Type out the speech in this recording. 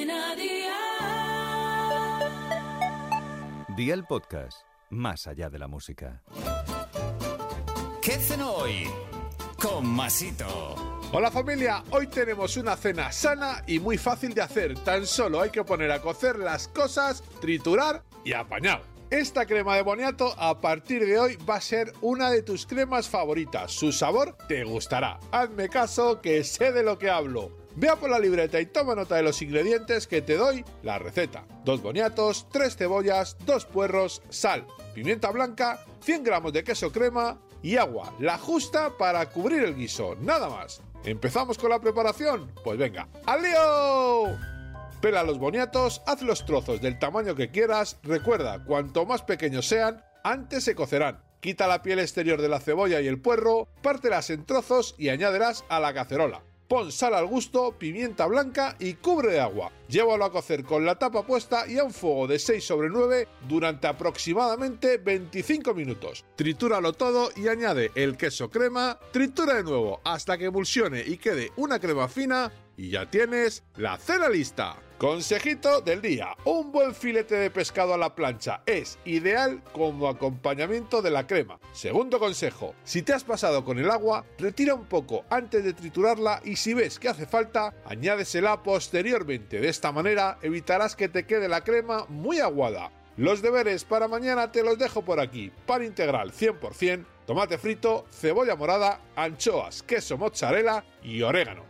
Cadena Dial. Día el podcast, más allá de la música. ¿Qué cenó hoy? Con Masito. Hola familia, hoy tenemos una cena sana y muy fácil de hacer. Tan solo hay que poner a cocer las cosas, triturar y apañar. Esta crema de boniato a partir de hoy va a ser una de tus cremas favoritas. Su sabor te gustará. Hazme caso que sé de lo que hablo. Vea por la libreta y toma nota de los ingredientes que te doy la receta. Dos boniatos, tres cebollas, dos puerros, sal, pimienta blanca, 100 gramos de queso crema y agua, la justa para cubrir el guiso, nada más. ¿Empezamos con la preparación? Pues venga, ¡al lío! Pela los boniatos, haz los trozos del tamaño que quieras, recuerda, cuanto más pequeños sean, antes se cocerán. Quita la piel exterior de la cebolla y el puerro, pártelas en trozos y añádelas a la cacerola. Pon sal al gusto, pimienta blanca y cubre de agua. Llévalo a cocer con la tapa puesta y a un fuego de 6 sobre 9 durante aproximadamente 25 minutos. Tritúralo todo y añade el queso crema, tritura de nuevo hasta que emulsione y quede una crema fina y ya tienes la cena lista. Consejito del día, un buen filete de pescado a la plancha es ideal como acompañamiento de la crema. Segundo consejo, si te has pasado con el agua, retira un poco antes de triturarla y si ves que hace falta, añádesela posteriormente. De esta manera evitarás que te quede la crema muy aguada. Los deberes para mañana te los dejo por aquí. Pan integral 100%, tomate frito, cebolla morada, anchoas, queso mozzarella y orégano.